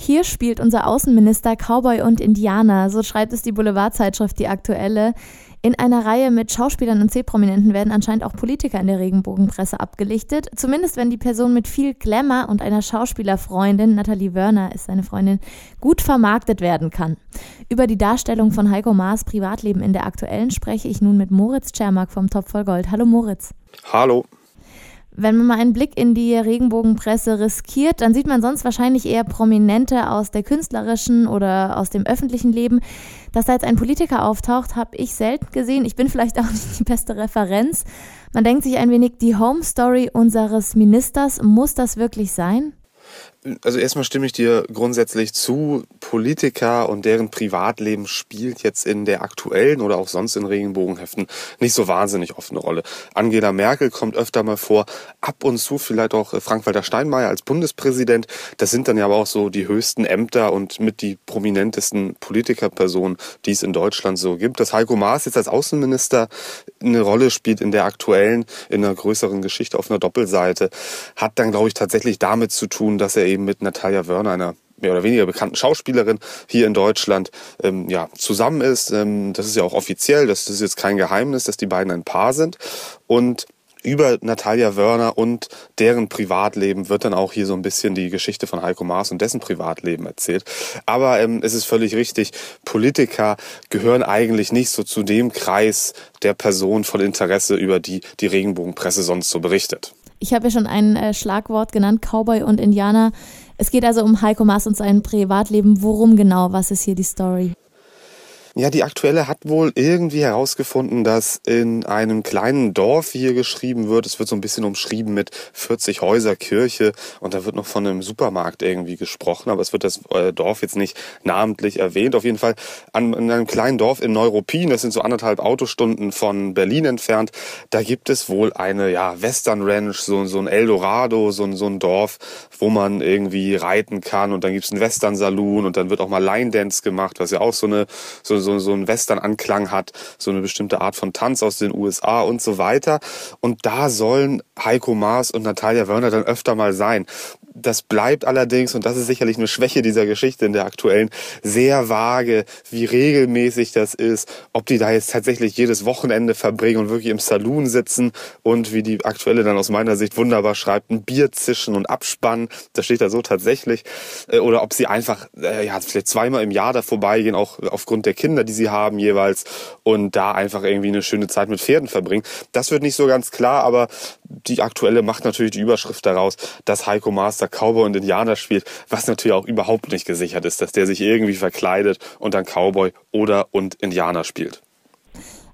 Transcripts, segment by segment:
Hier spielt unser Außenminister Cowboy und Indianer, so schreibt es die Boulevardzeitschrift Die Aktuelle. In einer Reihe mit Schauspielern und C-Prominenten werden anscheinend auch Politiker in der Regenbogenpresse abgelichtet. Zumindest wenn die Person mit viel Glamour und einer Schauspielerfreundin, Nathalie Wörner ist seine Freundin, gut vermarktet werden kann. Über die Darstellung von Heiko Maas Privatleben in der Aktuellen spreche ich nun mit Moritz Czermak vom Topf voll Gold. Hallo Moritz. Hallo. Wenn man mal einen Blick in die Regenbogenpresse riskiert, dann sieht man sonst wahrscheinlich eher Prominente aus der künstlerischen oder aus dem öffentlichen Leben. Dass da jetzt ein Politiker auftaucht, habe ich selten gesehen. Ich bin vielleicht auch nicht die beste Referenz. Man denkt sich ein wenig, die Home Story unseres Ministers, muss das wirklich sein? Also erstmal stimme ich dir grundsätzlich zu. Politiker und deren Privatleben spielt jetzt in der aktuellen oder auch sonst in Regenbogenheften nicht so wahnsinnig oft eine Rolle. Angela Merkel kommt öfter mal vor, ab und zu vielleicht auch äh, Frank-Walter Steinmeier als Bundespräsident. Das sind dann ja aber auch so die höchsten Ämter und mit die prominentesten Politikerpersonen, die es in Deutschland so gibt. Dass Heiko Maas jetzt als Außenminister eine Rolle spielt in der aktuellen, in einer größeren Geschichte auf einer Doppelseite, hat dann, glaube ich, tatsächlich damit zu tun, dass er eben mit Natalia Wörner, einer mehr oder weniger bekannten Schauspielerin hier in Deutschland ähm, ja, zusammen ist. Ähm, das ist ja auch offiziell, das ist jetzt kein Geheimnis, dass die beiden ein Paar sind. Und über Natalia Wörner und deren Privatleben wird dann auch hier so ein bisschen die Geschichte von Heiko Maas und dessen Privatleben erzählt. Aber ähm, es ist völlig richtig, Politiker gehören eigentlich nicht so zu dem Kreis der Personen von Interesse, über die die Regenbogenpresse sonst so berichtet. Ich habe ja schon ein äh, Schlagwort genannt, Cowboy und Indianer. Es geht also um Heiko Maas und sein Privatleben. Worum genau? Was ist hier die Story? Ja, die aktuelle hat wohl irgendwie herausgefunden, dass in einem kleinen Dorf hier geschrieben wird, es wird so ein bisschen umschrieben mit 40 Häuser, Kirche. Und da wird noch von einem Supermarkt irgendwie gesprochen, aber es wird das äh, Dorf jetzt nicht namentlich erwähnt. Auf jeden Fall an, in einem kleinen Dorf in Neuruppin, das sind so anderthalb Autostunden von Berlin entfernt, da gibt es wohl eine ja, Western Ranch, so, so ein Eldorado, so, so ein Dorf, wo man irgendwie reiten kann. Und dann gibt's einen Western Saloon und dann wird auch mal Line Dance gemacht, was ja auch so eine so, so so, so einen Western-Anklang hat, so eine bestimmte Art von Tanz aus den USA und so weiter. Und da sollen Heiko Maas und Natalia Wörner dann öfter mal sein. Das bleibt allerdings, und das ist sicherlich eine Schwäche dieser Geschichte in der aktuellen, sehr vage, wie regelmäßig das ist, ob die da jetzt tatsächlich jedes Wochenende verbringen und wirklich im Saloon sitzen und wie die aktuelle dann aus meiner Sicht wunderbar schreibt, ein Bier zischen und abspannen, das steht da so tatsächlich, äh, oder ob sie einfach, äh, ja, vielleicht zweimal im Jahr da vorbeigehen, auch aufgrund der Kinder, die sie haben jeweils, und da einfach irgendwie eine schöne Zeit mit Pferden verbringen. Das wird nicht so ganz klar, aber die aktuelle macht natürlich die Überschrift daraus, dass Heiko Master Cowboy und Indianer spielt, was natürlich auch überhaupt nicht gesichert ist, dass der sich irgendwie verkleidet und dann Cowboy oder und Indianer spielt.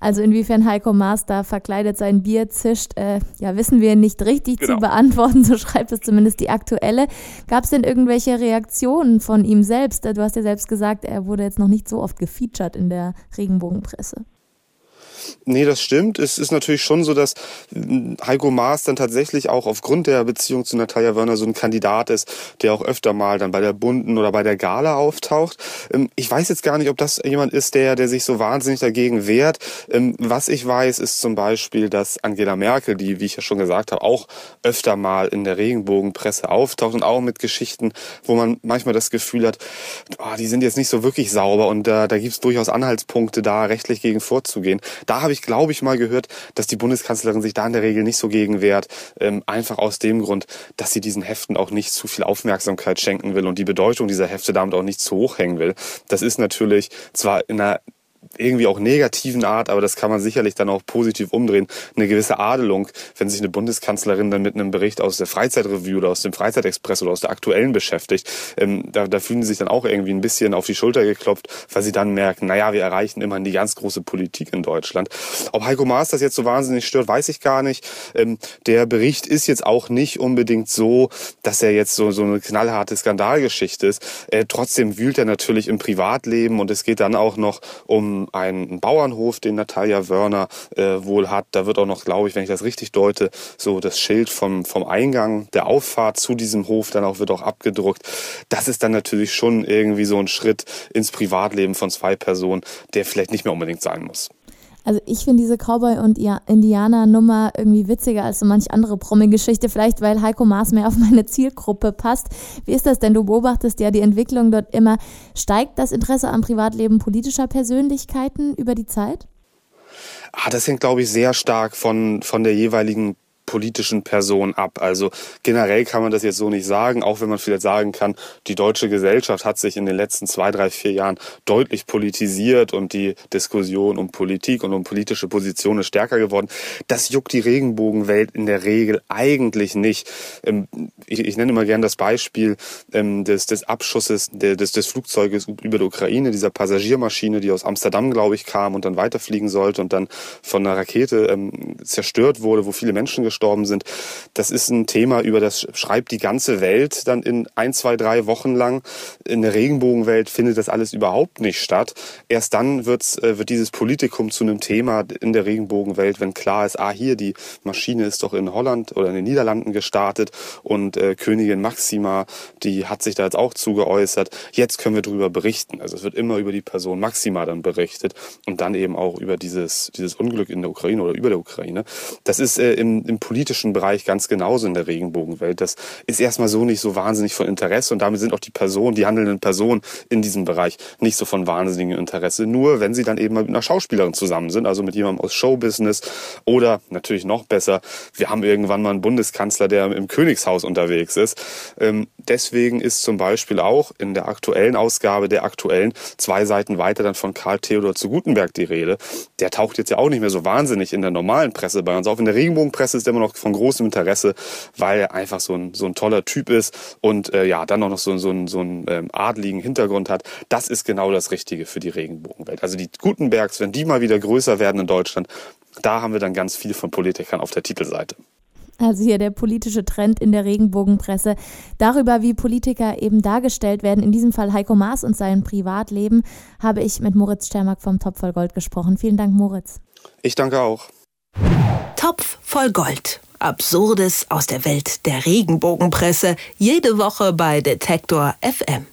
Also inwiefern Heiko Maas da verkleidet sein Bier zischt, äh, ja, wissen wir nicht richtig genau. zu beantworten, so schreibt es zumindest die aktuelle. Gab es denn irgendwelche Reaktionen von ihm selbst? Du hast ja selbst gesagt, er wurde jetzt noch nicht so oft gefeatured in der Regenbogenpresse. Nee, das stimmt. Es ist natürlich schon so, dass hm, Heiko Maas dann tatsächlich auch aufgrund der Beziehung zu Natalia Werner so ein Kandidat ist, der auch öfter mal dann bei der Bunten oder bei der Gala auftaucht. Ähm, ich weiß jetzt gar nicht, ob das jemand ist, der, der sich so wahnsinnig dagegen wehrt. Ähm, was ich weiß, ist zum Beispiel, dass Angela Merkel, die, wie ich ja schon gesagt habe, auch öfter mal in der Regenbogenpresse auftaucht und auch mit Geschichten, wo man manchmal das Gefühl hat, oh, die sind jetzt nicht so wirklich sauber und da, da gibt es durchaus Anhaltspunkte, da rechtlich gegen vorzugehen. Da habe ich, glaube ich, mal gehört, dass die Bundeskanzlerin sich da in der Regel nicht so gegen wehrt. Ähm, einfach aus dem Grund, dass sie diesen Heften auch nicht zu viel Aufmerksamkeit schenken will und die Bedeutung dieser Hefte damit auch nicht zu hoch hängen will. Das ist natürlich zwar in einer irgendwie auch negativen Art, aber das kann man sicherlich dann auch positiv umdrehen, eine gewisse Adelung, wenn sich eine Bundeskanzlerin dann mit einem Bericht aus der Freizeitrevue oder aus dem Freizeitexpress oder aus der aktuellen beschäftigt, ähm, da, da fühlen sie sich dann auch irgendwie ein bisschen auf die Schulter geklopft, weil sie dann merken, naja, wir erreichen immerhin die ganz große Politik in Deutschland. Ob Heiko Maas das jetzt so wahnsinnig stört, weiß ich gar nicht. Ähm, der Bericht ist jetzt auch nicht unbedingt so, dass er jetzt so, so eine knallharte Skandalgeschichte ist. Äh, trotzdem wühlt er natürlich im Privatleben und es geht dann auch noch um einen Bauernhof, den Natalia Wörner äh, wohl hat. Da wird auch noch, glaube ich, wenn ich das richtig deute, so das Schild vom, vom Eingang der Auffahrt zu diesem Hof dann auch wird auch abgedruckt. Das ist dann natürlich schon irgendwie so ein Schritt ins Privatleben von zwei Personen, der vielleicht nicht mehr unbedingt sein muss. Also ich finde diese Cowboy- und Indianer-Nummer irgendwie witziger als so manch andere Promi-Geschichte, vielleicht weil Heiko Maas mehr auf meine Zielgruppe passt. Wie ist das denn? Du beobachtest ja die Entwicklung dort immer. Steigt das Interesse am Privatleben politischer Persönlichkeiten über die Zeit? Ah, das hängt, glaube ich, sehr stark von, von der jeweiligen politischen Person ab. Also generell kann man das jetzt so nicht sagen, auch wenn man vielleicht sagen kann, die deutsche Gesellschaft hat sich in den letzten zwei, drei, vier Jahren deutlich politisiert und die Diskussion um Politik und um politische Positionen ist stärker geworden. Das juckt die Regenbogenwelt in der Regel eigentlich nicht. Ähm, ich, nenne immer gern das Beispiel ähm, des, des Abschusses des, des Flugzeuges über der Ukraine, dieser Passagiermaschine, die aus Amsterdam, glaube ich, kam und dann weiterfliegen sollte und dann von einer Rakete ähm, zerstört wurde, wo viele Menschen gestorben gestorben sind. Das ist ein Thema, über das schreibt die ganze Welt dann in ein, zwei, drei Wochen lang. In der Regenbogenwelt findet das alles überhaupt nicht statt. Erst dann wird's, äh, wird dieses Politikum zu einem Thema in der Regenbogenwelt, wenn klar ist, ah, hier, die Maschine ist doch in Holland oder in den Niederlanden gestartet und äh, Königin Maxima, die hat sich da jetzt auch zugeäußert. Jetzt können wir darüber berichten. Also es wird immer über die Person Maxima dann berichtet und dann eben auch über dieses, dieses Unglück in der Ukraine oder über der Ukraine. Das ist äh, im, im politischen Bereich ganz genauso in der Regenbogenwelt. Das ist erstmal so nicht so wahnsinnig von Interesse und damit sind auch die Personen, die handelnden Personen in diesem Bereich nicht so von wahnsinnigem Interesse. Nur wenn sie dann eben mal mit einer Schauspielerin zusammen sind, also mit jemandem aus Showbusiness oder natürlich noch besser, wir haben irgendwann mal einen Bundeskanzler, der im Königshaus unterwegs ist. Ähm, deswegen ist zum Beispiel auch in der aktuellen Ausgabe der aktuellen zwei Seiten weiter dann von Karl Theodor zu Gutenberg die Rede. Der taucht jetzt ja auch nicht mehr so wahnsinnig in der normalen Presse bei uns auf. In der Regenbogenpresse ist der immer noch von großem Interesse, weil er einfach so ein, so ein toller Typ ist und äh, ja, dann auch noch so, so, ein, so einen ähm, adligen Hintergrund hat. Das ist genau das Richtige für die Regenbogenwelt. Also die Gutenbergs, wenn die mal wieder größer werden in Deutschland, da haben wir dann ganz viel von Politikern auf der Titelseite. Also hier der politische Trend in der Regenbogenpresse. Darüber, wie Politiker eben dargestellt werden, in diesem Fall Heiko Maas und sein Privatleben, habe ich mit Moritz Stermack vom Topf voll Gold gesprochen. Vielen Dank, Moritz. Ich danke auch. Topf voll Gold. Absurdes aus der Welt der Regenbogenpresse. Jede Woche bei Detektor FM.